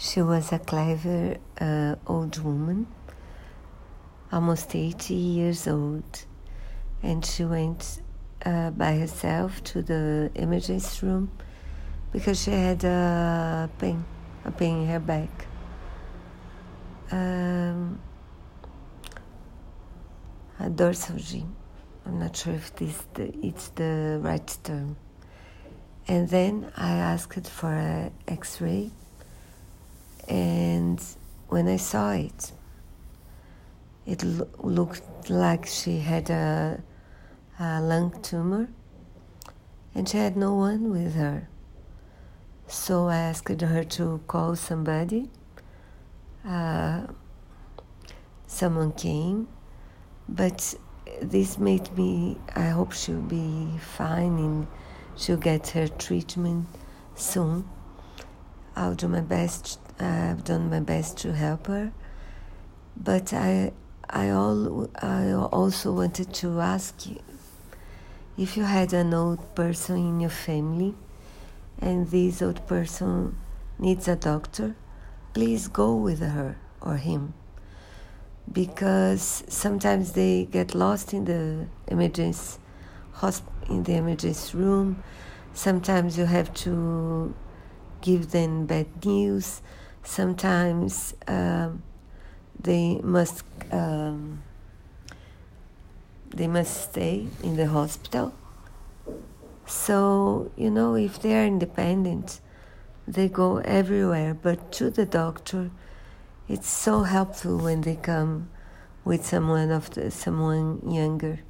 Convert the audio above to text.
She was a clever uh, old woman, almost 80 years old, and she went uh, by herself to the emergency room because she had a pain, a pain in her back. Um, a dorsalgia. I'm not sure if this the, it's the right term. And then I asked for an X-ray, and when I saw it, it lo- looked like she had a, a lung tumor, and she had no one with her. So I asked her to call somebody. Uh, someone came, but this made me. I hope she'll be fine and she'll get her treatment soon. I'll do my best. I've done my best to help her, but I, I all, I also wanted to ask you if you had an old person in your family, and this old person needs a doctor, please go with her or him because sometimes they get lost in the emergency in the emergency room. Sometimes you have to give them bad news. Sometimes um, they must um, they must stay in the hospital. So you know, if they are independent, they go everywhere. But to the doctor, it's so helpful when they come with someone of the, someone younger